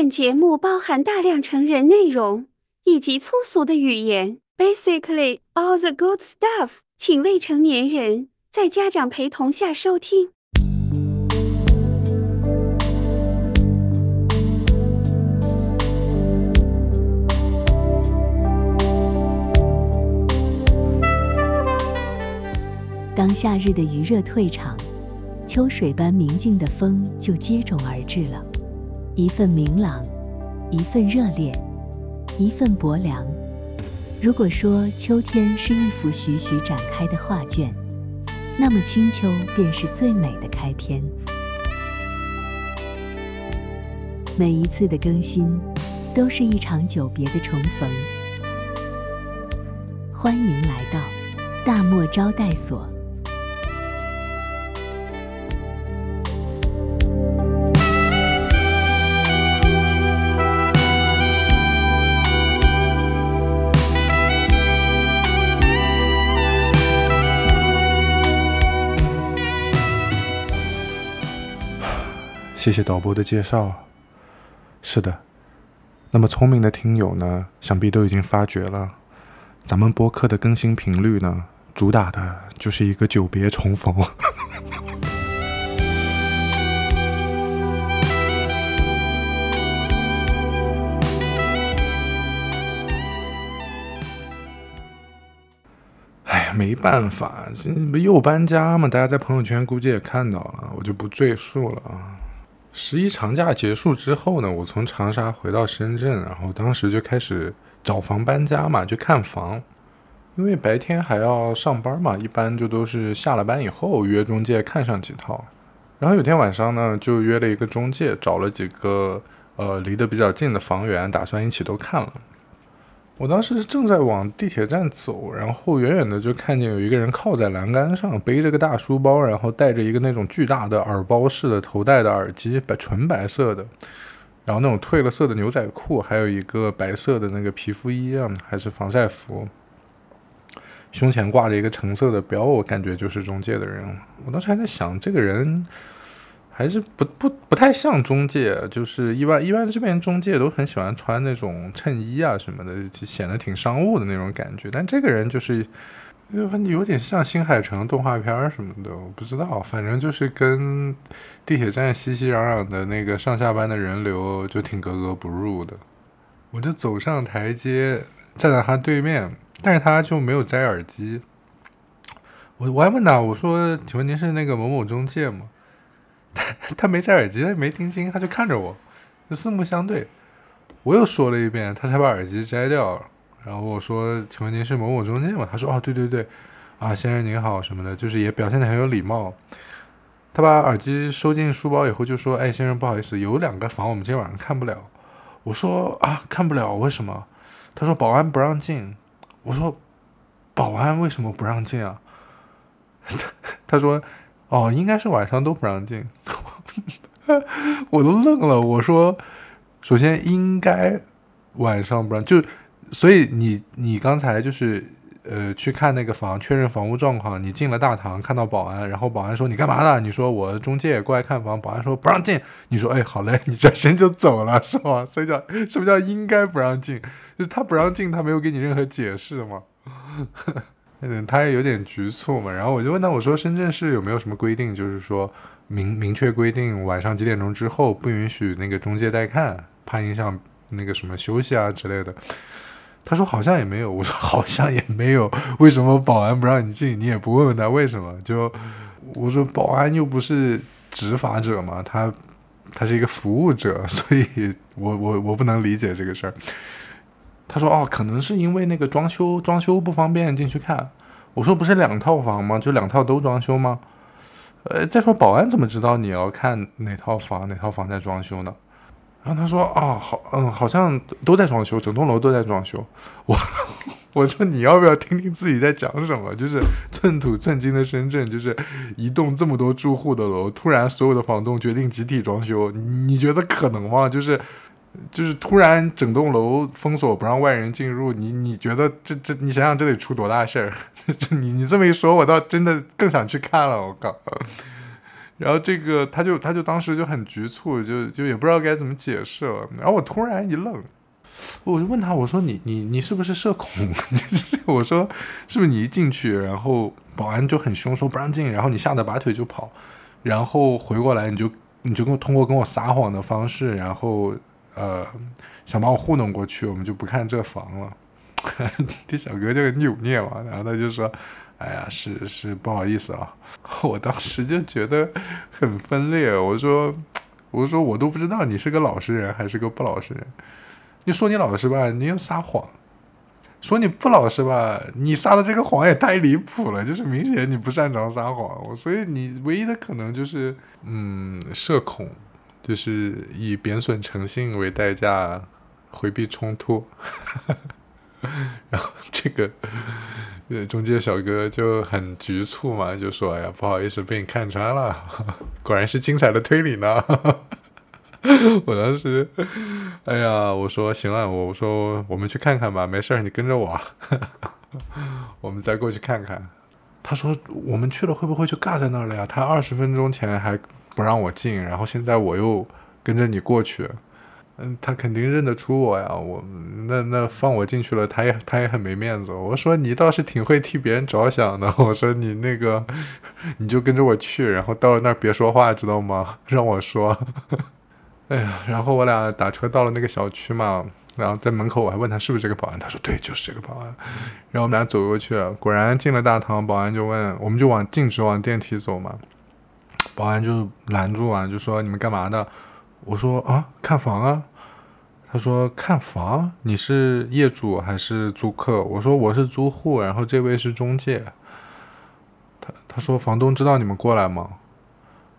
本节目包含大量成人内容以及粗俗的语言，basically all the good stuff，请未成年人在家长陪同下收听。当夏日的余热退场，秋水般明净的风就接踵而至了。一份明朗，一份热烈，一份薄凉。如果说秋天是一幅徐徐展开的画卷，那么清秋便是最美的开篇。每一次的更新，都是一场久别的重逢。欢迎来到大漠招待所。谢谢导播的介绍。是的，那么聪明的听友呢，想必都已经发觉了，咱们播客的更新频率呢，主打的就是一个久别重逢。哎呀，没办法，这不又搬家嘛？大家在朋友圈估计也看到了，我就不赘述了啊。十一长假结束之后呢，我从长沙回到深圳，然后当时就开始找房搬家嘛，就看房。因为白天还要上班嘛，一般就都是下了班以后约中介看上几套。然后有天晚上呢，就约了一个中介，找了几个呃离得比较近的房源，打算一起都看了。我当时正在往地铁站走，然后远远的就看见有一个人靠在栏杆上，背着个大书包，然后戴着一个那种巨大的耳包式的头戴的耳机，白纯白色的，然后那种褪了色的牛仔裤，还有一个白色的那个皮肤衣啊，还是防晒服，胸前挂着一个橙色的标，我感觉就是中介的人。我当时还在想，这个人。还是不不不太像中介，就是一般一般这边中介都很喜欢穿那种衬衣啊什么的，显得挺商务的那种感觉。但这个人就是问题有点像新海诚动画片什么的，我不知道，反正就是跟地铁站熙熙攘攘的那个上下班的人流就挺格格不入的。我就走上台阶，站在他对面，但是他就没有摘耳机。我我还问他，我说：“请问您是那个某某中介吗？” 他没摘耳机，他没听清，他就看着我，就四目相对。我又说了一遍，他才把耳机摘掉。然后我说：“请问您是某某中介吗？”他说：“哦，对对对，啊，先生您好，什么的，就是也表现的很有礼貌。”他把耳机收进书包以后就说：“哎，先生，不好意思，有两个房我们今天晚上看不了。”我说：“啊，看不了，为什么？”他说：“保安不让进。”我说：“保安为什么不让进啊？”他 他说。哦，应该是晚上都不让进，我都愣了。我说，首先应该晚上不让，就所以你你刚才就是呃去看那个房，确认房屋状况，你进了大堂看到保安，然后保安说你干嘛呢？你说我中介过来看房，保安说不让进，你说哎好嘞，你转身就走了是吗？所以叫什么叫应该不让进？就是他不让进，他没有给你任何解释吗？嗯，他也有点局促嘛，然后我就问他，我说深圳市有没有什么规定，就是说明明确规定晚上几点钟之后不允许那个中介带看，怕影响那个什么休息啊之类的。他说好像也没有，我说好像也没有，为什么保安不让你进？你也不问问他为什么？就我说保安又不是执法者嘛，他他是一个服务者，所以我我我不能理解这个事儿。他说：“哦，可能是因为那个装修装修不方便进去看。”我说：“不是两套房吗？就两套都装修吗？”呃，再说保安怎么知道你要看哪套房哪套房在装修呢？然后他说：“哦，好，嗯，好像都在装修，整栋楼都在装修。”我 我说：“你要不要听听自己在讲什么？就是寸土寸金的深圳，就是一栋这么多住户的楼，突然所有的房东决定集体装修，你觉得可能吗？就是。”就是突然整栋楼封锁不让外人进入，你你觉得这这你想想这得出多大事儿？这你你这么一说，我倒真的更想去看了。我靠！然后这个他就他就当时就很局促，就就也不知道该怎么解释了。然后我突然一愣，我就问他，我说你你你是不是社恐？我说是不是你一进去，然后保安就很凶，说不让进，然后你吓得拔腿就跑，然后回过来你就你就跟通过跟我撒谎的方式，然后呃想把我糊弄过去，我们就不看这房了。这小哥就扭捏嘛，然后他就说。哎呀，是是不好意思啊，我当时就觉得很分裂。我说，我说我都不知道你是个老实人还是个不老实人。你说你老实吧，你又撒谎；说你不老实吧，你撒的这个谎也太离谱了，就是明显你不擅长撒谎。所以你唯一的可能就是，嗯，社恐，就是以贬损诚信为代价回避冲突。然后这个。中介小哥就很局促嘛，就说：“哎呀，不好意思，被你看穿了，果然是精彩的推理呢。”我当时，哎呀，我说行了，我说我们去看看吧，没事儿，你跟着我，我们再过去看看。他说我们去了会不会就尬在那儿了呀？他二十分钟前还不让我进，然后现在我又跟着你过去。嗯，他肯定认得出我呀，我那那放我进去了，他也他也很没面子。我说你倒是挺会替别人着想的。我说你那个，你就跟着我去，然后到了那儿别说话，知道吗？让我说。哎呀，然后我俩打车到了那个小区嘛，然后在门口我还问他是不是这个保安，他说对，就是这个保安。然后我们俩走过去，果然进了大堂，保安就问，我们就往径直往电梯走嘛，保安就拦住啊，就说你们干嘛的？我说啊，看房啊。他说看房，你是业主还是租客？我说我是租户，然后这位是中介。他他说房东知道你们过来吗？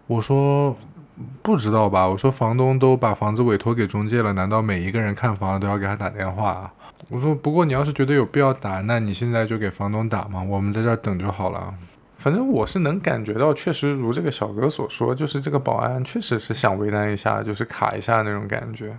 我说不知道吧。我说房东都把房子委托给中介了，难道每一个人看房都要给他打电话？我说不过你要是觉得有必要打，那你现在就给房东打嘛，我们在这儿等就好了。反正我是能感觉到，确实如这个小哥所说，就是这个保安确实是想为难一下，就是卡一下那种感觉。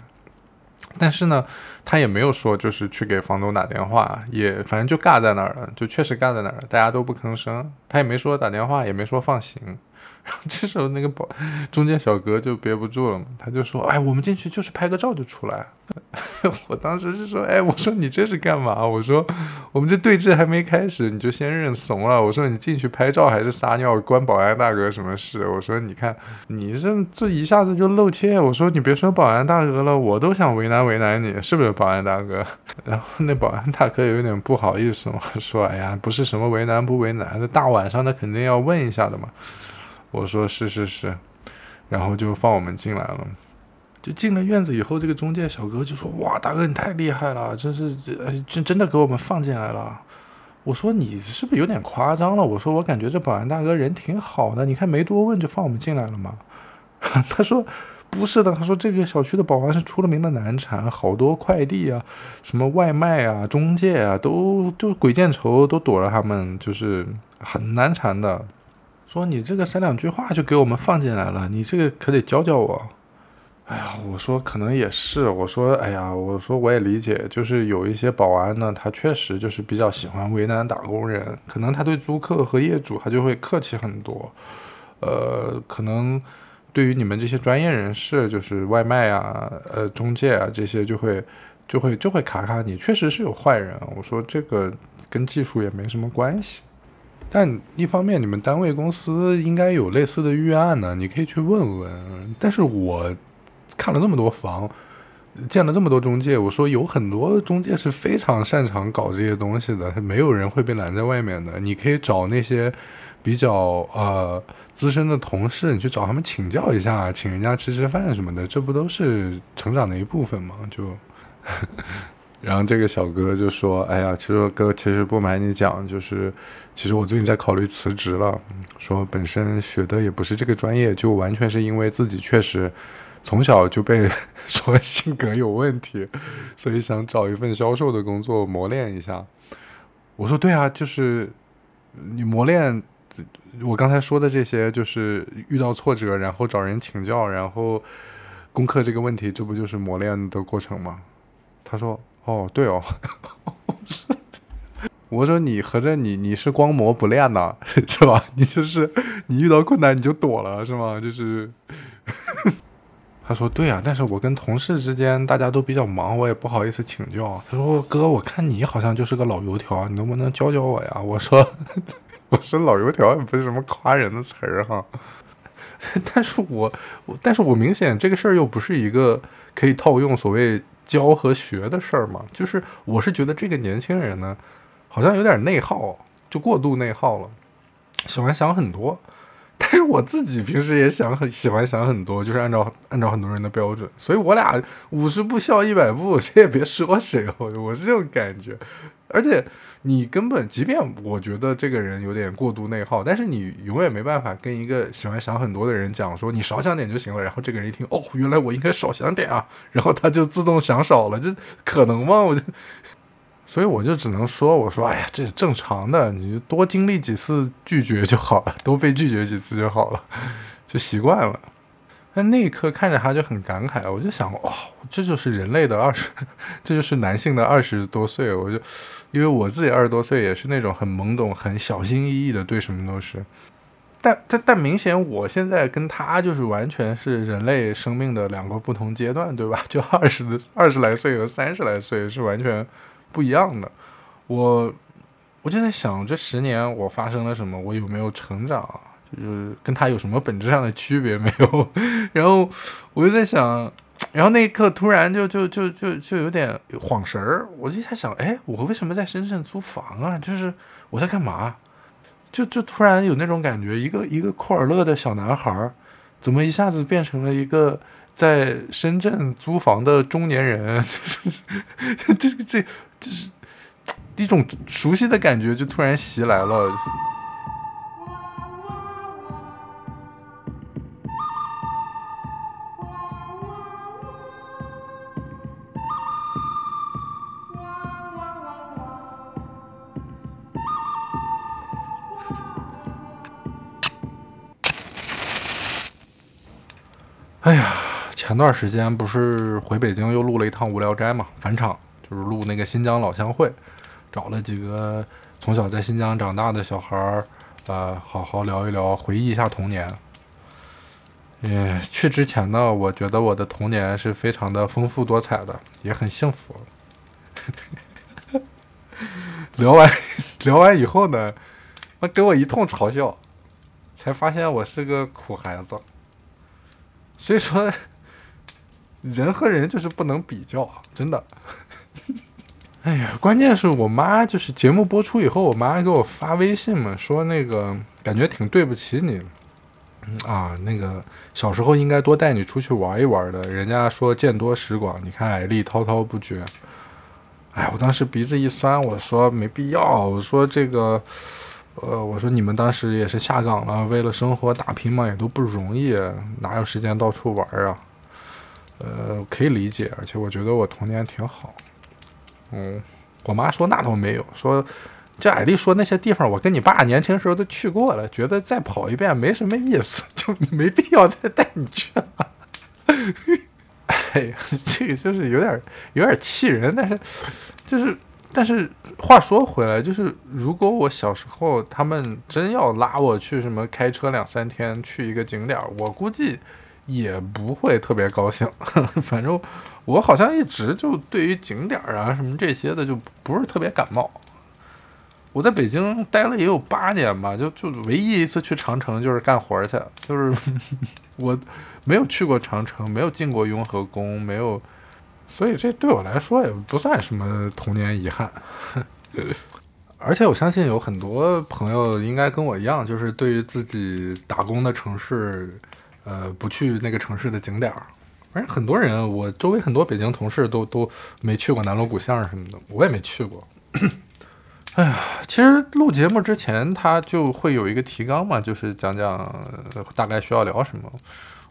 但是呢，他也没有说就是去给房东打电话，也反正就尬在那儿了，就确实尬在那儿了，大家都不吭声，他也没说打电话，也没说放行。然后这时候那个保中间小哥就憋不住了嘛，他就说：“哎，我们进去就是拍个照就出来。”我当时是说：“哎，我说你这是干嘛？我说我们这对峙还没开始，你就先认怂了。我说你进去拍照还是撒尿，关保安大哥什么事？我说你看你这这一下子就露怯。我说你别说保安大哥了，我都想为难为难你，是不是保安大哥？然后那保安大哥有点不好意思嘛，说：哎呀，不是什么为难不为难，这大晚上的肯定要问一下的嘛。”我说是是是，然后就放我们进来了。就进了院子以后，这个中介小哥就说：“哇，大哥你太厉害了，真是真真的给我们放进来了。”我说：“你是不是有点夸张了？”我说：“我感觉这保安大哥人挺好的，你看没多问就放我们进来了嘛？” 他说：“不是的，他说这个小区的保安是出了名的难缠，好多快递啊、什么外卖啊、中介啊，都就鬼见愁，都躲着他们，就是很难缠的。”说你这个三两句话就给我们放进来了，你这个可得教教我。哎呀，我说可能也是，我说哎呀，我说我也理解，就是有一些保安呢，他确实就是比较喜欢为难打工人，可能他对租客和业主他就会客气很多。呃，可能对于你们这些专业人士，就是外卖啊、呃中介啊这些，就会就会就会卡卡你，确实是有坏人。我说这个跟技术也没什么关系。但一方面，你们单位公司应该有类似的预案呢，你可以去问问。但是我看了这么多房，见了这么多中介，我说有很多中介是非常擅长搞这些东西的，没有人会被拦在外面的。你可以找那些比较呃资深的同事，你去找他们请教一下，请人家吃吃饭什么的，这不都是成长的一部分吗？就。然后这个小哥就说：“哎呀，其实哥，其实不瞒你讲，就是其实我最近在考虑辞职了。说本身学的也不是这个专业，就完全是因为自己确实从小就被 说性格有问题，所以想找一份销售的工作磨练一下。”我说：“对啊，就是你磨练我刚才说的这些，就是遇到挫折，然后找人请教，然后攻克这个问题，这不就是磨练的过程吗？”他说。哦，对哦，我说你合着你你是光磨不练呐，是吧？你就是你遇到困难你就躲了是吗？就是。他说：“对啊，但是我跟同事之间大家都比较忙，我也不好意思请教。”他说：“哥，我看你好像就是个老油条，你能不能教教我呀？”我说：“我说老油条也不是什么夸人的词儿哈，但是我我但是我明显这个事儿又不是一个可以套用所谓教和学的事儿嘛，就是我是觉得这个年轻人呢，好像有点内耗，就过度内耗了，喜欢想很多。”但是我自己平时也想很喜欢想很多，就是按照按照很多人的标准，所以我俩五十步笑一百步，谁也别说谁，我我是这种感觉。而且你根本，即便我觉得这个人有点过度内耗，但是你永远没办法跟一个喜欢想很多的人讲说你少想点就行了。然后这个人一听，哦，原来我应该少想点啊，然后他就自动想少了，这可能吗？我就。所以我就只能说，我说，哎呀，这是正常的，你就多经历几次拒绝就好了，多被拒绝几次就好了，就习惯了。那那一刻看着他就很感慨，我就想，哇，这就是人类的二十，这就是男性的二十多岁。我就因为我自己二十多岁，也是那种很懵懂、很小心翼翼的对什么都是。但但但明显，我现在跟他就是完全是人类生命的两个不同阶段，对吧？就二十二十来岁和三十来岁是完全。不一样的，我我就在想，这十年我发生了什么？我有没有成长？就是跟他有什么本质上的区别没有？然后我就在想，然后那一刻突然就就就就就有点晃神儿，我就在想，哎，我为什么在深圳租房啊？就是我在干嘛？就就突然有那种感觉，一个一个库尔勒的小男孩，怎么一下子变成了一个在深圳租房的中年人？这这这。就是一种熟悉的感觉，就突然袭来了。哎呀，前段时间不是回北京又录了一趟《无聊斋》嘛，返场。就是录那个新疆老乡会，找了几个从小在新疆长大的小孩儿，呃，好好聊一聊，回忆一下童年。嗯，去之前呢，我觉得我的童年是非常的丰富多彩的，也很幸福。聊完聊完以后呢，他给我一通嘲笑，才发现我是个苦孩子。所以说，人和人就是不能比较，真的。哎呀，关键是我妈就是节目播出以后，我妈给我发微信嘛，说那个感觉挺对不起你，啊，那个小时候应该多带你出去玩一玩的，人家说见多识广，你看艾丽滔滔不绝。哎，我当时鼻子一酸，我说没必要，我说这个，呃，我说你们当时也是下岗了，为了生活打拼嘛，也都不容易，哪有时间到处玩啊？呃，可以理解，而且我觉得我童年挺好。嗯，我妈说那倒没有，说这矮丽说那些地方，我跟你爸年轻时候都去过了，觉得再跑一遍没什么意思，就没必要再带你去了。哎呀，这个就是有点有点气人，但是就是但是话说回来，就是如果我小时候他们真要拉我去什么开车两三天去一个景点，我估计也不会特别高兴，反正。我好像一直就对于景点啊什么这些的就不是特别感冒。我在北京待了也有八年吧，就就唯一一次去长城就是干活去，就是 我没有去过长城，没有进过雍和宫，没有，所以这对我来说也不算什么童年遗憾。而且我相信有很多朋友应该跟我一样，就是对于自己打工的城市，呃，不去那个城市的景点儿。反正很多人，我周围很多北京同事都都没去过南锣鼓巷什么的，我也没去过。哎呀，其实录节目之前他就会有一个提纲嘛，就是讲讲大概需要聊什么。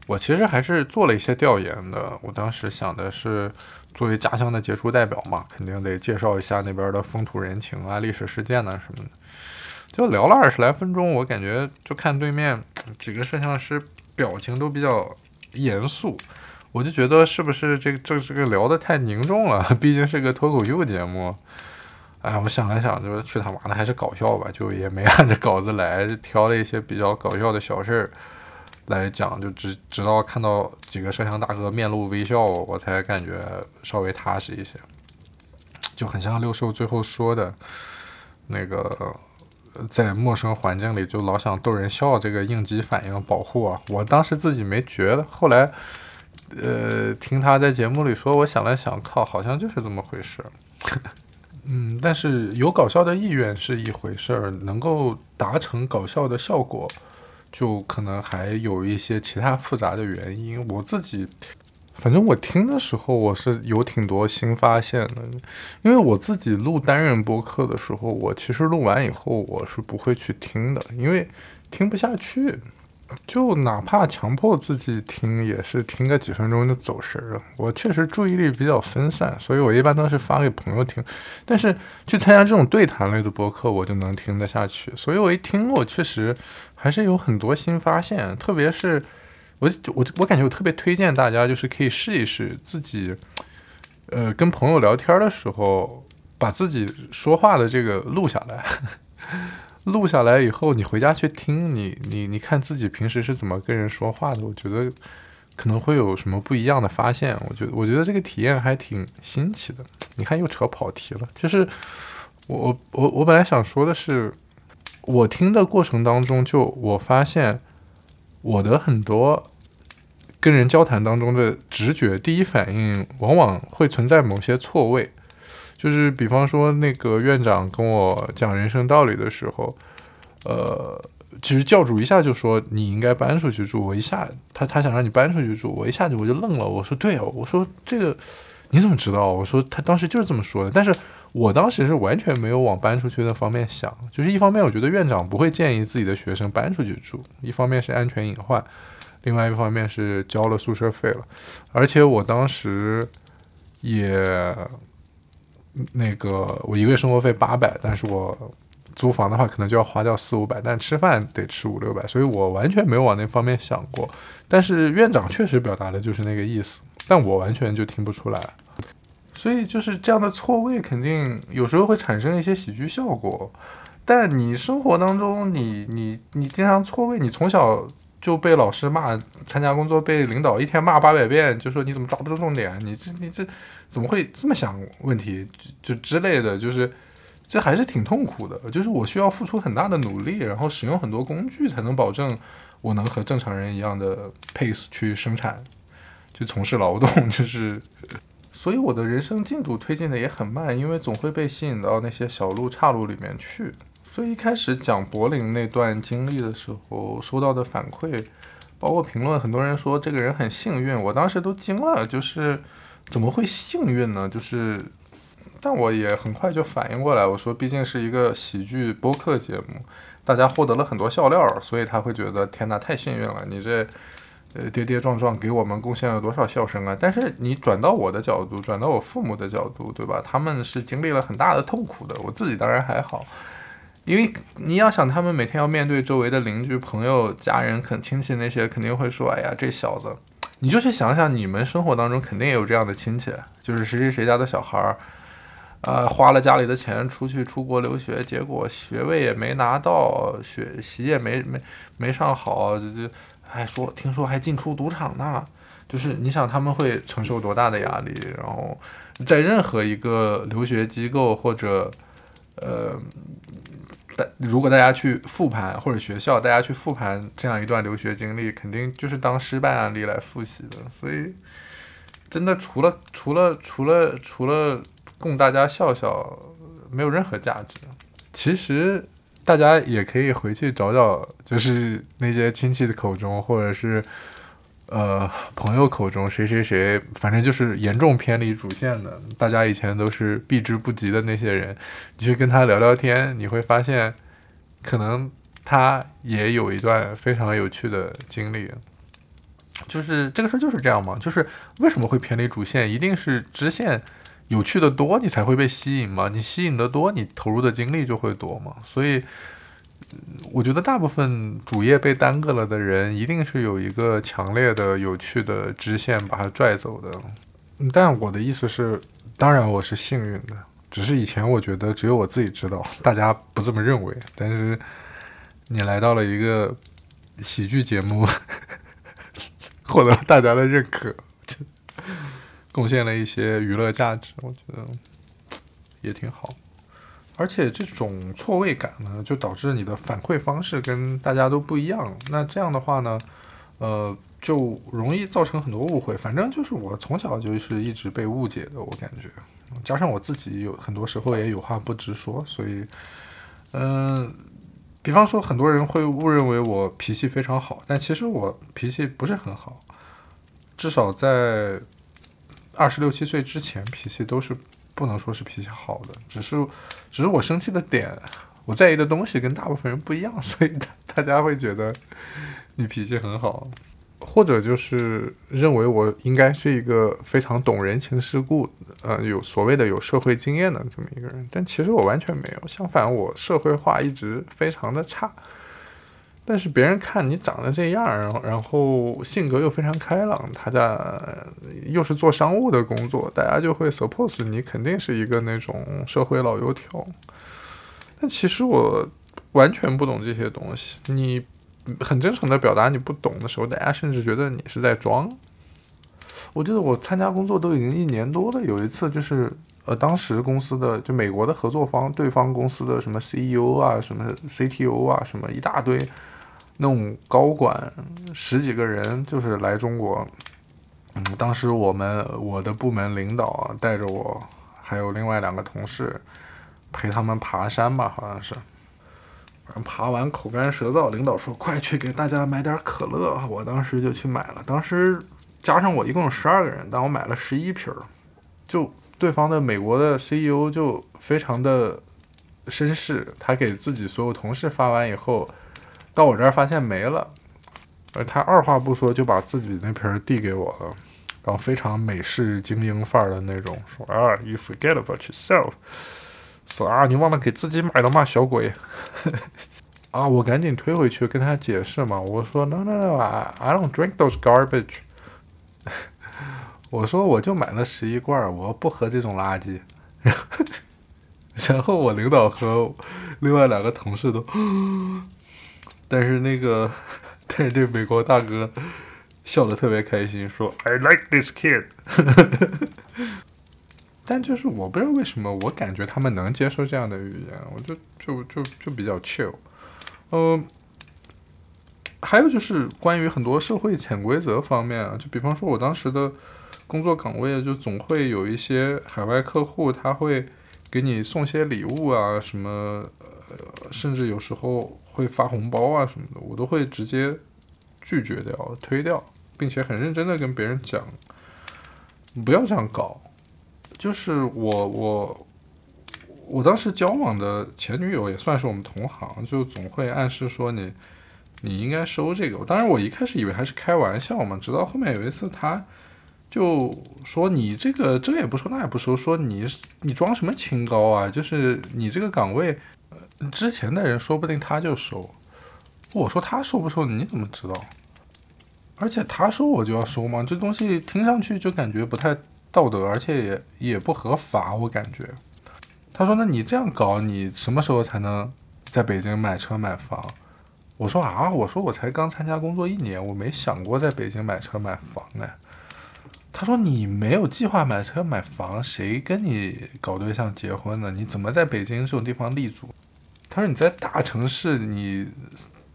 我其实还是做了一些调研的。我当时想的是，作为家乡的杰出代表嘛，肯定得介绍一下那边的风土人情啊、历史事件呐什么的。就聊了二十来分钟，我感觉就看对面几个摄像师表情都比较严肃。我就觉得是不是这个这这个聊的太凝重了？毕竟是个脱口秀节目，哎，我想了想，就是去他妈的还是搞笑吧，就也没按着稿子来，挑了一些比较搞笑的小事儿来讲，就直直到看到几个摄像大哥面露微笑，我才感觉稍微踏实一些，就很像六兽最后说的那个，在陌生环境里就老想逗人笑，这个应激反应保护啊，我当时自己没觉得，后来呃听他在节目里说，我想了想，靠，好像就是这么回事。嗯，但是有搞笑的意愿是一回事儿，能够达成搞笑的效果，就可能还有一些其他复杂的原因。我自己，反正我听的时候，我是有挺多新发现的。因为我自己录单人播客的时候，我其实录完以后，我是不会去听的，因为听不下去。就哪怕强迫自己听，也是听个几分钟就走神了。我确实注意力比较分散，所以我一般都是发给朋友听。但是去参加这种对谈类的播客，我就能听得下去。所以我一听，我确实还是有很多新发现。特别是我我我感觉我特别推荐大家，就是可以试一试自己，呃，跟朋友聊天的时候，把自己说话的这个录下来。录下来以后，你回家去听，你你你看自己平时是怎么跟人说话的，我觉得可能会有什么不一样的发现。我觉得我觉得这个体验还挺新奇的。你看又扯跑题了，就是我我我本来想说的是，我听的过程当中，就我发现我的很多跟人交谈当中的直觉第一反应，往往会存在某些错位。就是比方说，那个院长跟我讲人生道理的时候，呃，其实教主一下就说你应该搬出去住。我一下他他想让你搬出去住，我一下子我就愣了。我说对哦，我说这个你怎么知道？我说他当时就是这么说的。但是我当时是完全没有往搬出去的方面想。就是一方面我觉得院长不会建议自己的学生搬出去住，一方面是安全隐患，另外一方面是交了宿舍费了，而且我当时也。那个我一个月生活费八百，但是我租房的话可能就要花掉四五百，但吃饭得吃五六百，所以我完全没有往那方面想过。但是院长确实表达的就是那个意思，但我完全就听不出来。所以就是这样的错位，肯定有时候会产生一些喜剧效果。但你生活当中，你你你经常错位，你从小就被老师骂，参加工作被领导一天骂八百遍，就说你怎么抓不住重点，你这你这。怎么会这么想问题就之类的，就是这还是挺痛苦的。就是我需要付出很大的努力，然后使用很多工具，才能保证我能和正常人一样的 pace 去生产，去从事劳动。就是，所以我的人生进度推进的也很慢，因为总会被吸引到那些小路岔路里面去。所以一开始讲柏林那段经历的时候，收到的反馈，包括评论，很多人说这个人很幸运，我当时都惊了，就是。怎么会幸运呢？就是，但我也很快就反应过来，我说毕竟是一个喜剧播客节目，大家获得了很多笑料，所以他会觉得天哪，太幸运了，你这呃跌跌撞撞给我们贡献了多少笑声啊！但是你转到我的角度，转到我父母的角度，对吧？他们是经历了很大的痛苦的，我自己当然还好，因为你要想他们每天要面对周围的邻居、朋友、家人、肯亲戚那些，肯定会说，哎呀，这小子。你就去想想，你们生活当中肯定也有这样的亲戚，就是谁谁谁家的小孩儿，呃，花了家里的钱出去出国留学，结果学位也没拿到，学习也没没没上好，就就还说听说还进出赌场呢，就是你想他们会承受多大的压力？然后在任何一个留学机构或者呃。大如果大家去复盘，或者学校大家去复盘这样一段留学经历，肯定就是当失败案例来复习的。所以，真的除了除了除了除了供大家笑笑，没有任何价值。其实大家也可以回去找找，就是那些亲戚的口中，或者是。呃，朋友口中谁谁谁，反正就是严重偏离主线的，大家以前都是避之不及的那些人，你去跟他聊聊天，你会发现，可能他也有一段非常有趣的经历。就是这个事儿就是这样嘛，就是为什么会偏离主线，一定是支线有趣的多，你才会被吸引嘛，你吸引的多，你投入的精力就会多嘛，所以。我觉得大部分主业被耽搁了的人，一定是有一个强烈的、有趣的支线把他拽走的。但我的意思是，当然我是幸运的，只是以前我觉得只有我自己知道，大家不这么认为。但是你来到了一个喜剧节目，获得了大家的认可，贡献了一些娱乐价值，我觉得也挺好。而且这种错位感呢，就导致你的反馈方式跟大家都不一样。那这样的话呢，呃，就容易造成很多误会。反正就是我从小就是一直被误解的，我感觉。加上我自己有很多时候也有话不直说，所以，嗯，比方说很多人会误认为我脾气非常好，但其实我脾气不是很好，至少在二十六七岁之前，脾气都是不能说是脾气好的，只是只是我生气的点，我在意的东西跟大部分人不一样，所以大大家会觉得你脾气很好。或者就是认为我应该是一个非常懂人情世故，呃，有所谓的有社会经验的这么一个人，但其实我完全没有，相反，我社会化一直非常的差。但是别人看你长得这样，然后然后性格又非常开朗，他家又是做商务的工作，大家就会 suppose 你肯定是一个那种社会老油条。但其实我完全不懂这些东西，你。很真诚的表达你不懂的时候，大家甚至觉得你是在装。我记得我参加工作都已经一年多了，有一次就是呃，当时公司的就美国的合作方，对方公司的什么 CEO 啊，什么 CTO 啊，什么一大堆那种高管，十几个人就是来中国。嗯，当时我们我的部门领导啊，带着我还有另外两个同事陪他们爬山吧，好像是。爬完口干舌燥，领导说：“快去给大家买点可乐。”我当时就去买了。当时加上我一共有十二个人，但我买了十一瓶儿。就对方的美国的 CEO 就非常的绅士，他给自己所有同事发完以后，到我这儿发现没了，而他二话不说就把自己那瓶递给我了，然后非常美式精英范儿的那种说：“啊，You forget about yourself。”说啊，你忘了给自己买了吗，小鬼？啊，我赶紧推回去跟他解释嘛。我说，no no no，I I don't drink those garbage。我说我就买了十一罐，我不喝这种垃圾。然后我领导和另外两个同事都，但是那个，但是这美国大哥笑得特别开心，说 I like this kid。但就是我不知道为什么，我感觉他们能接受这样的语言，我就就就就比较 chill。呃，还有就是关于很多社会潜规则方面啊，就比方说我当时的工作岗位，就总会有一些海外客户，他会给你送些礼物啊，什么呃，甚至有时候会发红包啊什么的，我都会直接拒绝掉、推掉，并且很认真的跟别人讲，不要这样搞。就是我我我当时交往的前女友也算是我们同行，就总会暗示说你你应该收这个。当然我一开始以为还是开玩笑嘛，直到后面有一次他就说你这个这个也不收那也不收，说你你装什么清高啊？就是你这个岗位之前的人说不定他就收。我说他收不收你怎么知道？而且他说我就要收吗？这东西听上去就感觉不太。道德，而且也也不合法，我感觉。他说：“那你这样搞，你什么时候才能在北京买车买房？”我说：“啊，我说我才刚参加工作一年，我没想过在北京买车买房哎。”他说：“你没有计划买车买房，谁跟你搞对象结婚呢？你怎么在北京这种地方立足？”他说：“你在大城市，你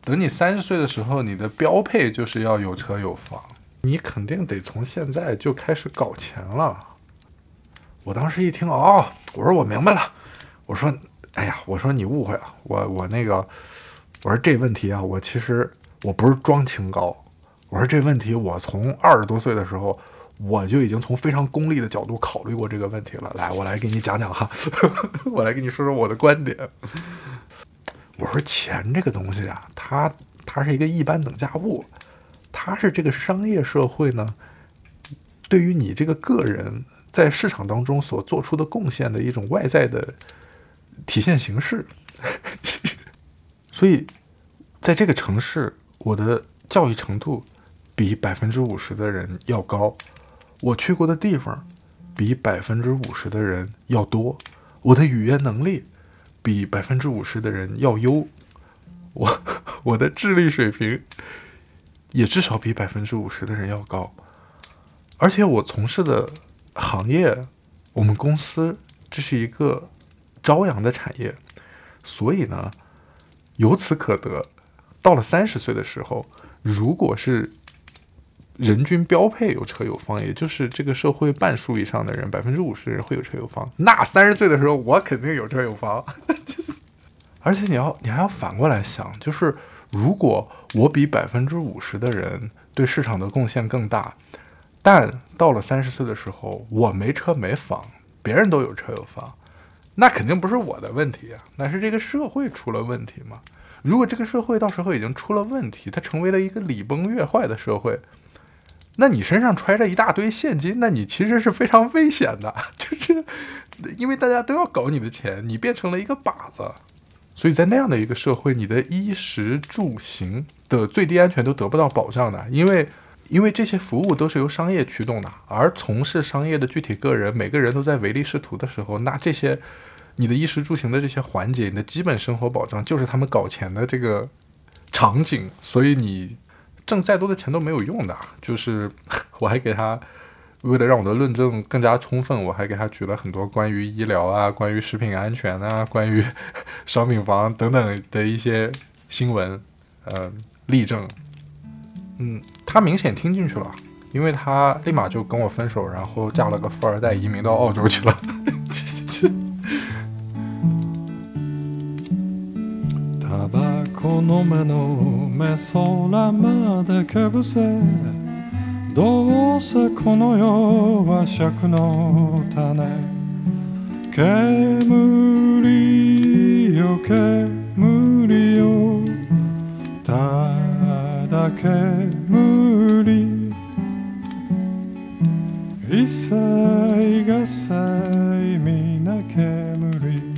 等你三十岁的时候，你的标配就是要有车有房。”你肯定得从现在就开始搞钱了。我当时一听，哦，我说我明白了。我说，哎呀，我说你误会了。我我那个，我说这问题啊，我其实我不是装清高。我说这问题，我从二十多岁的时候，我就已经从非常功利的角度考虑过这个问题了。来，我来给你讲讲哈，我来跟你说说我的观点。我说钱这个东西啊，它它是一个一般等价物。它是这个商业社会呢，对于你这个个人在市场当中所做出的贡献的一种外在的体现形式。所以，在这个城市，我的教育程度比百分之五十的人要高，我去过的地方比百分之五十的人要多，我的语言能力比百分之五十的人要优，我我的智力水平也至少比百分之五十的人要高，而且我从事的行业，我们公司这是一个朝阳的产业，所以呢，由此可得，到了三十岁的时候，如果是人均标配有车有房，也就是这个社会半数以上的人，百分之五十的人会有车有房。那三十岁的时候，我肯定有车有房。而且你要，你还要反过来想，就是如果我比百分之五十的人对市场的贡献更大，但到了三十岁的时候，我没车没房，别人都有车有房，那肯定不是我的问题啊，那是这个社会出了问题嘛。如果这个社会到时候已经出了问题，它成为了一个礼崩乐坏的社会。那你身上揣着一大堆现金，那你其实是非常危险的，就是因为大家都要搞你的钱，你变成了一个靶子，所以在那样的一个社会，你的衣食住行的最低安全都得不到保障的，因为因为这些服务都是由商业驱动的，而从事商业的具体个人，每个人都在唯利是图的时候，那这些你的衣食住行的这些环节，你的基本生活保障就是他们搞钱的这个场景，所以你。挣再多的钱都没有用的，就是 我还给他，为了让我的论证更加充分，我还给他举了很多关于医疗啊、关于食品安全啊、关于 商品房等等的一些新闻，呃，例证。嗯，他明显听进去了，因为他立马就跟我分手，然后嫁了个富二代，移民到澳洲去了。この目の目空までけぶせ。どうせこの世は尺の種。煙よ煙よ。ただ煙。一切が際皆煙。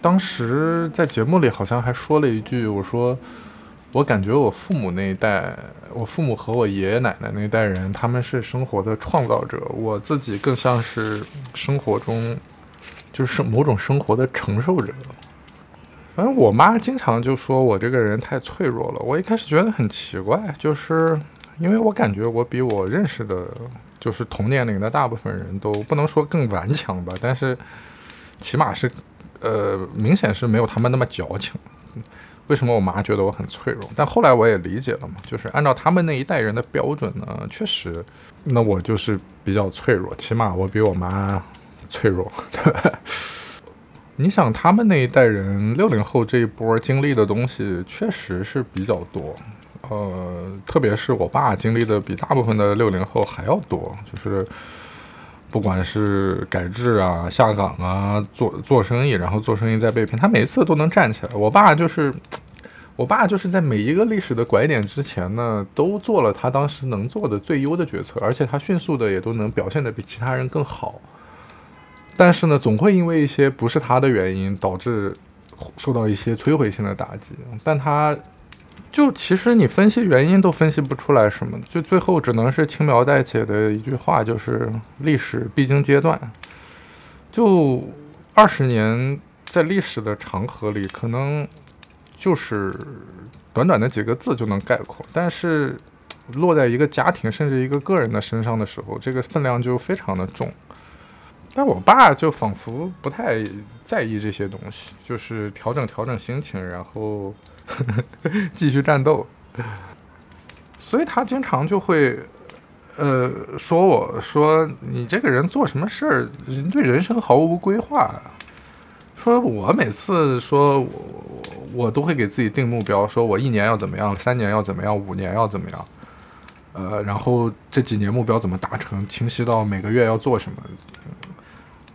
当时在节目里好像还说了一句，我说我感觉我父母那一代，我父母和我爷爷奶奶那一代人，他们是生活的创造者，我自己更像是生活中就是某种生活的承受者。反正我妈经常就说我这个人太脆弱了，我一开始觉得很奇怪，就是因为我感觉我比我认识的，就是同年龄的大部分人都不能说更顽强吧，但是起码是。呃，明显是没有他们那么矫情。为什么我妈觉得我很脆弱？但后来我也理解了嘛，就是按照他们那一代人的标准呢，确实，那我就是比较脆弱，起码我比我妈脆弱。你想，他们那一代人，六零后这一波经历的东西确实是比较多。呃，特别是我爸经历的比大部分的六零后还要多，就是。不管是改制啊、下岗啊、做做生意，然后做生意再被骗，他每次都能站起来。我爸就是，我爸就是在每一个历史的拐点之前呢，都做了他当时能做的最优的决策，而且他迅速的也都能表现的比其他人更好。但是呢，总会因为一些不是他的原因，导致受到一些摧毁性的打击。但他。就其实你分析原因都分析不出来什么，就最后只能是轻描淡写的一句话，就是历史必经阶段。就二十年在历史的长河里，可能就是短短的几个字就能概括，但是落在一个家庭甚至一个个人的身上的时候，这个分量就非常的重。但我爸就仿佛不太在意这些东西，就是调整调整心情，然后。继续战斗，所以他经常就会，呃，说我说你这个人做什么事儿，人对人生毫无规划。说我每次说我我都会给自己定目标，说我一年要怎么样，三年要怎么样，五年要怎么样，呃，然后这几年目标怎么达成，清晰到每个月要做什么。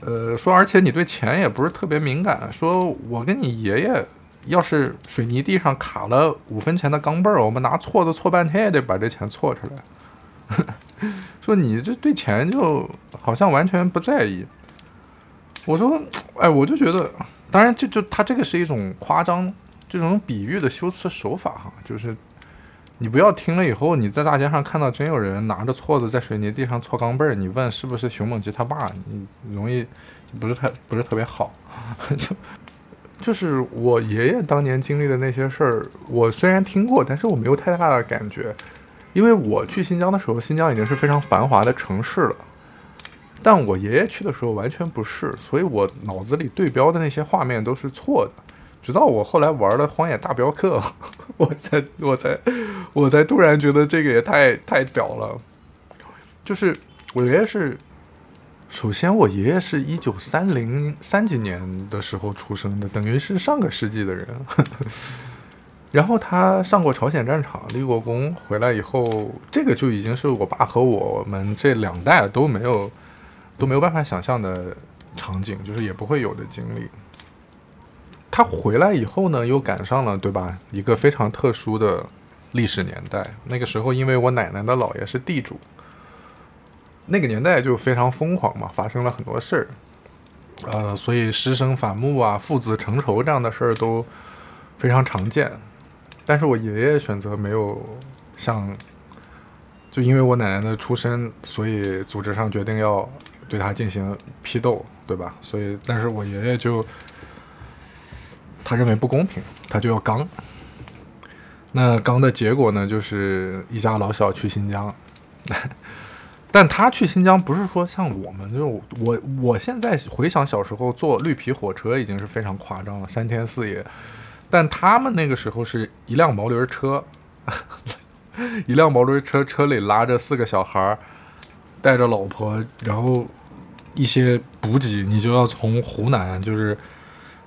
呃，说而且你对钱也不是特别敏感，说我跟你爷爷。要是水泥地上卡了五分钱的钢镚儿，我们拿锉子锉半天也得把这钱锉出来。说你这对钱就好像完全不在意。我说，哎，我就觉得，当然，就就他这个是一种夸张这种比喻的修辞手法哈，就是你不要听了以后，你在大街上看到真有人拿着锉子在水泥地上搓钢镚儿，你问是不是熊猛吉他爸，你容易不是太不是特别好。就就是我爷爷当年经历的那些事儿，我虽然听过，但是我没有太大的感觉，因为我去新疆的时候，新疆已经是非常繁华的城市了。但我爷爷去的时候完全不是，所以我脑子里对标的那些画面都是错的。直到我后来玩了《荒野大镖客》，我才我才 我才突然觉得这个也太太屌了。就是我爷爷是，首先我爷爷是一九三零三几年的时候出生的，等于是上个世纪的人。然后他上过朝鲜战场，立过功，回来以后，这个就已经是我爸和我们这两代都没有。都没有办法想象的场景，就是也不会有的经历。他回来以后呢，又赶上了，对吧？一个非常特殊的历史年代。那个时候，因为我奶奶的姥爷是地主，那个年代就非常疯狂嘛，发生了很多事儿。呃，所以师生反目啊，父子成仇这样的事儿都非常常见。但是我爷爷选择没有像，就因为我奶奶的出身，所以组织上决定要。对他进行批斗，对吧？所以，但是我爷爷就他认为不公平，他就要刚。那刚的结果呢，就是一家老小去新疆。但他去新疆不是说像我们，就我我现在回想小时候坐绿皮火车已经是非常夸张了，三天四夜。但他们那个时候是一辆毛驴车，一辆毛驴车，车里拉着四个小孩，带着老婆，然后。一些补给，你就要从湖南，就是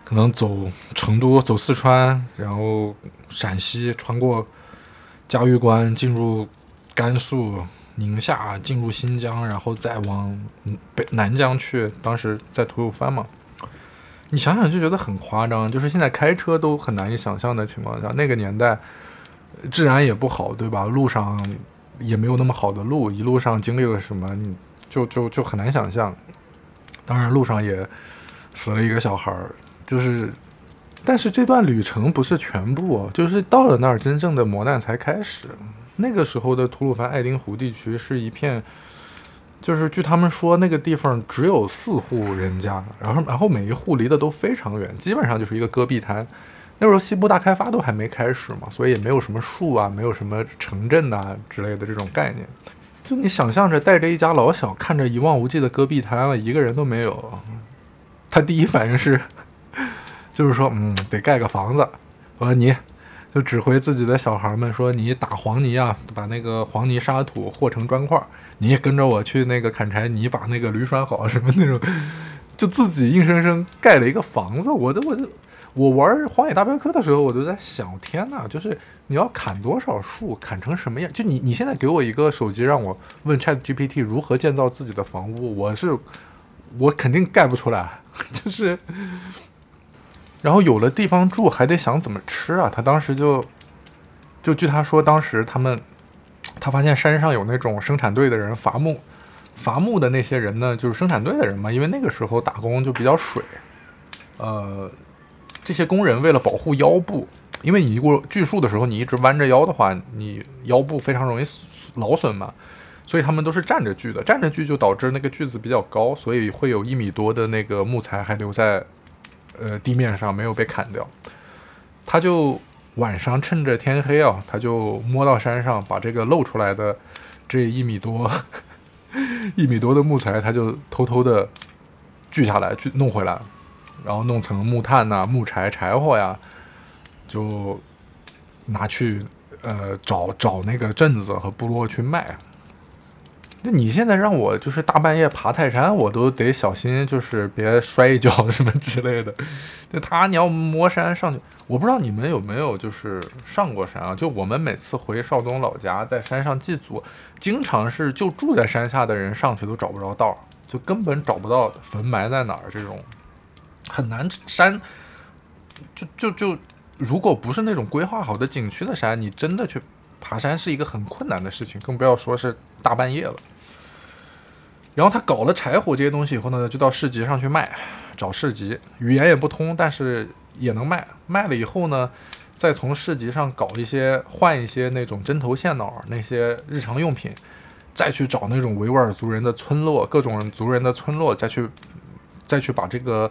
可能走成都、走四川，然后陕西，穿过嘉峪关，进入甘肃、宁夏，进入新疆，然后再往北南疆去。当时在吐鲁番嘛，你想想就觉得很夸张，就是现在开车都很难以想象的情况下，那个年代治安也不好，对吧？路上也没有那么好的路，一路上经历了什么，你就就就很难想象。当然，路上也死了一个小孩儿，就是，但是这段旅程不是全部，就是到了那儿，真正的磨难才开始。那个时候的吐鲁番爱丁湖地区是一片，就是据他们说，那个地方只有四户人家，然后然后每一户离得都非常远，基本上就是一个戈壁滩。那时候西部大开发都还没开始嘛，所以也没有什么树啊，没有什么城镇呐之类的这种概念。就你想象着带着一家老小，看着一望无际的戈壁滩了，一个人都没有。他第一反应是，就是说，嗯，得盖个房子。我说你，就指挥自己的小孩们说，你打黄泥啊，把那个黄泥沙土和成砖块。你也跟着我去那个砍柴，你把那个驴拴好，什么那种，就自己硬生生盖了一个房子。我都，我都。我玩《荒野大镖客》的时候，我都在想，天哪，就是你要砍多少树，砍成什么样？就你你现在给我一个手机，让我问 Chat GPT 如何建造自己的房屋，我是我肯定盖不出来。就是，然后有了地方住，还得想怎么吃啊。他当时就就据他说，当时他们他发现山上有那种生产队的人伐木，伐木的那些人呢，就是生产队的人嘛，因为那个时候打工就比较水，呃。这些工人为了保护腰部，因为你过锯树的时候，你一直弯着腰的话，你腰部非常容易劳损嘛，所以他们都是站着锯的。站着锯就导致那个锯子比较高，所以会有一米多的那个木材还留在呃地面上没有被砍掉。他就晚上趁着天黑啊，他就摸到山上，把这个露出来的这一米多 一米多的木材，他就偷偷的锯下来，锯弄回来。然后弄成木炭呐、木柴、柴火呀，就拿去呃找找那个镇子和部落去卖。那你现在让我就是大半夜爬泰山，我都得小心，就是别摔一跤 什么之类的。那他你要摸山上去，我不知道你们有没有就是上过山啊？就我们每次回邵东老家，在山上祭祖，经常是就住在山下的人上去都找不着道，就根本找不到坟埋在哪儿这种。很难山，就就就，如果不是那种规划好的景区的山，你真的去爬山是一个很困难的事情，更不要说是大半夜了。然后他搞了柴火这些东西以后呢，就到市集上去卖，找市集，语言也不通，但是也能卖，卖了以后呢，再从市集上搞一些换一些那种针头线脑那些日常用品，再去找那种维吾尔族人的村落，各种族人的村落，再去再去把这个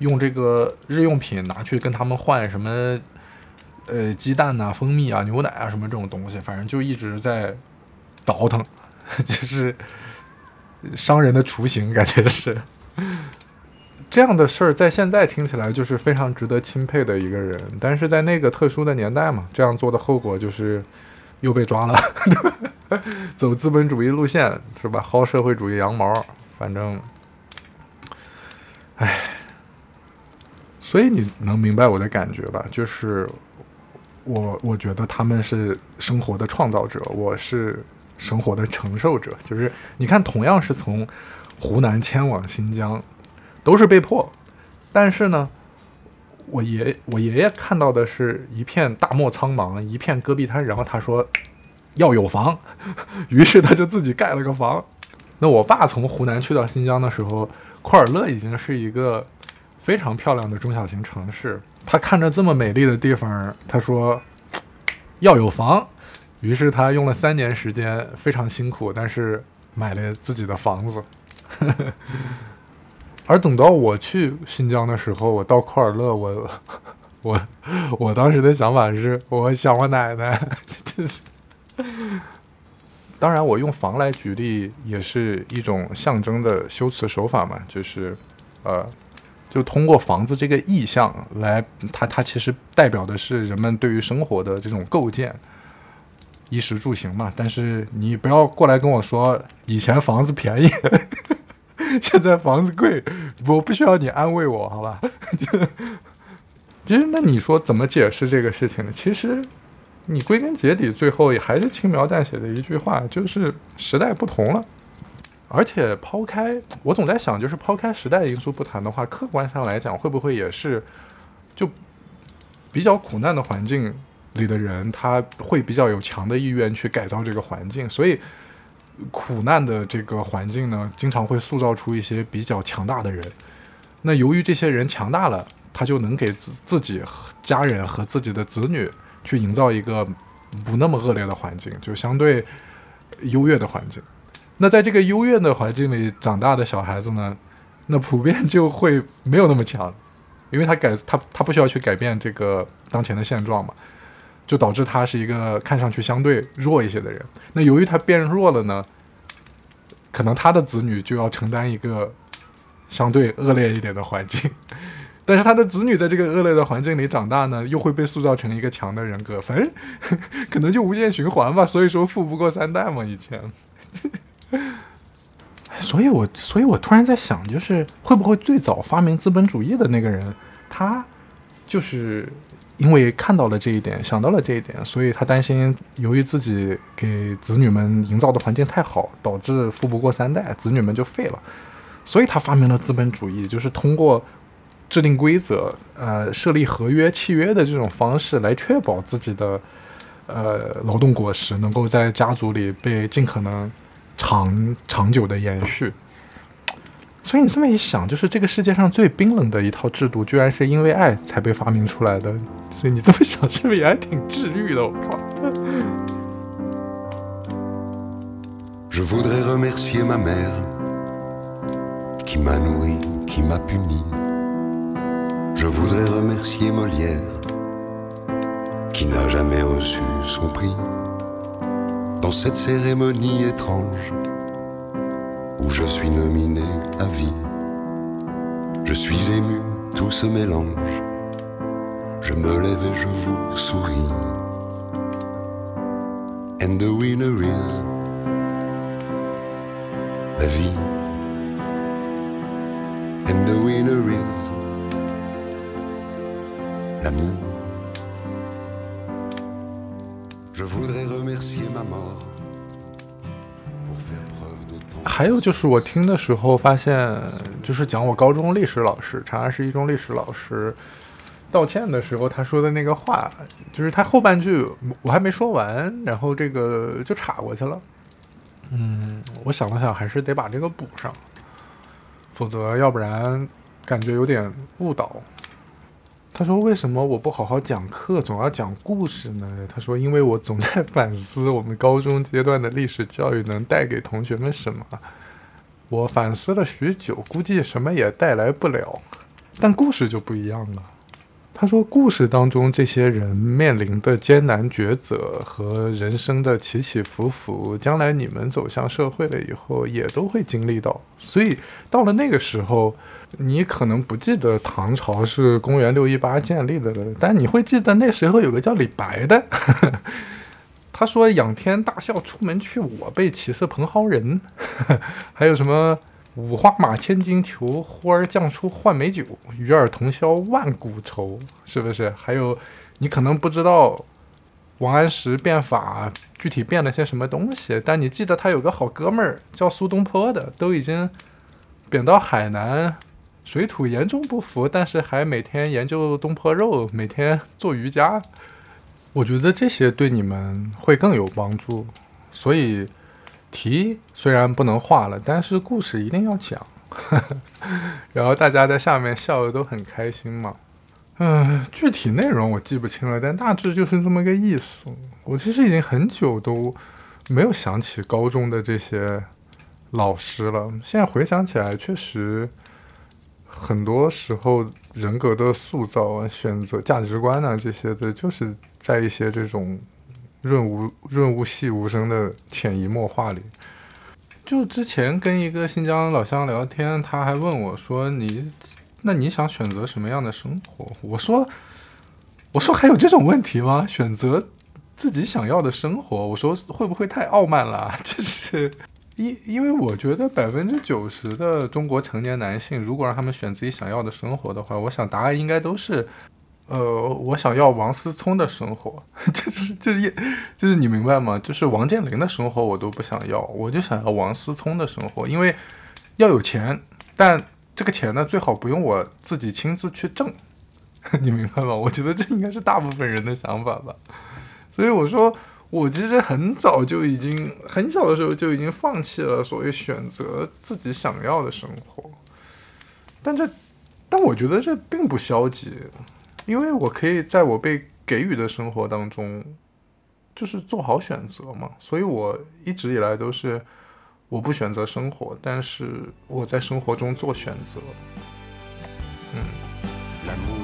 用这个日用品拿去跟他们换什么呃鸡蛋呐、蜂蜜啊、牛奶啊什么这种东西，反正就一直在倒腾，就是商人的雏形，感觉是。这样的事儿在现在听起来就是非常值得钦佩的一个人，但是在那个特殊的年代嘛，这样做的后果就是又被抓了，走资本主义路线是吧？薅社会主义羊毛，反正，唉，所以你能明白我的感觉吧？就是我我觉得他们是生活的创造者，我是生活的承受者。就是你看，同样是从湖南迁往新疆。都是被迫，但是呢，我爷我爷爷看到的是一片大漠苍茫，一片戈壁滩，然后他说要有房，于是他就自己盖了个房。那我爸从湖南去到新疆的时候，库尔勒已经是一个非常漂亮的中小型城市。他看着这么美丽的地方，他说要有房，于是他用了三年时间，非常辛苦，但是买了自己的房子。而等到我去新疆的时候，我到库尔勒，我我我当时的想法是，我想我奶奶，就是。当然，我用房来举例也是一种象征的修辞手法嘛，就是呃，就通过房子这个意象来，它它其实代表的是人们对于生活的这种构建，衣食住行嘛。但是你不要过来跟我说以前房子便宜。现在房子贵，我不需要你安慰我，好吧？其实，那你说怎么解释这个事情呢？其实，你归根结底，最后也还是轻描淡写的一句话，就是时代不同了。而且，抛开我总在想，就是抛开时代因素不谈的话，客观上来讲，会不会也是就比较苦难的环境里的人，他会比较有强的意愿去改造这个环境，所以。苦难的这个环境呢，经常会塑造出一些比较强大的人。那由于这些人强大了，他就能给自自己、家人和自己的子女去营造一个不那么恶劣的环境，就相对优越的环境。那在这个优越的环境里长大的小孩子呢，那普遍就会没有那么强，因为他改他他不需要去改变这个当前的现状嘛。就导致他是一个看上去相对弱一些的人。那由于他变弱了呢，可能他的子女就要承担一个相对恶劣一点的环境。但是他的子女在这个恶劣的环境里长大呢，又会被塑造成一个强的人格。反正可能就无限循环吧。所以说富不过三代嘛，以前。所以我所以我突然在想，就是会不会最早发明资本主义的那个人，他就是。因为看到了这一点，想到了这一点，所以他担心，由于自己给子女们营造的环境太好，导致富不过三代，子女们就废了，所以他发明了资本主义，就是通过制定规则、呃设立合约、契约的这种方式来确保自己的呃劳动果实能够在家族里被尽可能长长久的延续。所以你这么一想，就是这个世界上最冰冷的一套制度，居然是因为爱才被发明出来的。所以你这么想，是不是也还挺治愈的？我靠。Je voudrais remercier ma mère qui m'a nourri, qui m'a puni. Je voudrais remercier Molière qui n'a jamais reçu son prix dans cette cérémonie étrange où je suis nominé à vie. Je suis ému, tout se mélange. Je me lève et je vous souris. And the winner is la vie. And the winner is l'amour. 还有就是，我听的时候发现，就是讲我高中历史老师，长安市一中历史老师道歉的时候，他说的那个话，就是他后半句我还没说完，然后这个就岔过去了。嗯，我想了想，还是得把这个补上，否则要不然感觉有点误导。他说：“为什么我不好好讲课，总要讲故事呢？”他说：“因为我总在 反思我们高中阶段的历史教育能带给同学们什么。我反思了许久，估计什么也带来不了。但故事就不一样了。”他说：“故事当中这些人面临的艰难抉择和人生的起起伏伏，将来你们走向社会了以后也都会经历到。所以到了那个时候。”你可能不记得唐朝是公元六一八建立的，但你会记得那时候有个叫李白的，他说“仰天大笑出门去，我辈岂是蓬蒿人”，还有什么“五花马，千金裘，呼儿将出换美酒，与尔同销万古愁”，是不是？还有你可能不知道王安石变法具体变了些什么东西，但你记得他有个好哥们儿叫苏东坡的，都已经贬到海南。水土严重不服，但是还每天研究东坡肉，每天做瑜伽。我觉得这些对你们会更有帮助。所以题虽然不能画了，但是故事一定要讲。然后大家在下面笑的都很开心嘛。嗯，具体内容我记不清了，但大致就是这么个意思。我其实已经很久都没有想起高中的这些老师了。现在回想起来，确实。很多时候，人格的塑造啊、选择、价值观啊这些的，就是在一些这种润物润物细无声的潜移默化里。就之前跟一个新疆老乡聊天，他还问我说：“你那你想选择什么样的生活？”我说：“我说还有这种问题吗？选择自己想要的生活？我说会不会太傲慢了？就是。”因因为我觉得百分之九十的中国成年男性，如果让他们选自己想要的生活的话，我想答案应该都是，呃，我想要王思聪的生活，就是就是就是你明白吗？就是王健林的生活我都不想要，我就想要王思聪的生活，因为要有钱，但这个钱呢最好不用我自己亲自去挣，你明白吗？我觉得这应该是大部分人的想法吧，所以我说。我其实很早就已经很小的时候就已经放弃了所谓选择自己想要的生活，但这，但我觉得这并不消极，因为我可以在我被给予的生活当中，就是做好选择嘛。所以我一直以来都是我不选择生活，但是我在生活中做选择，嗯。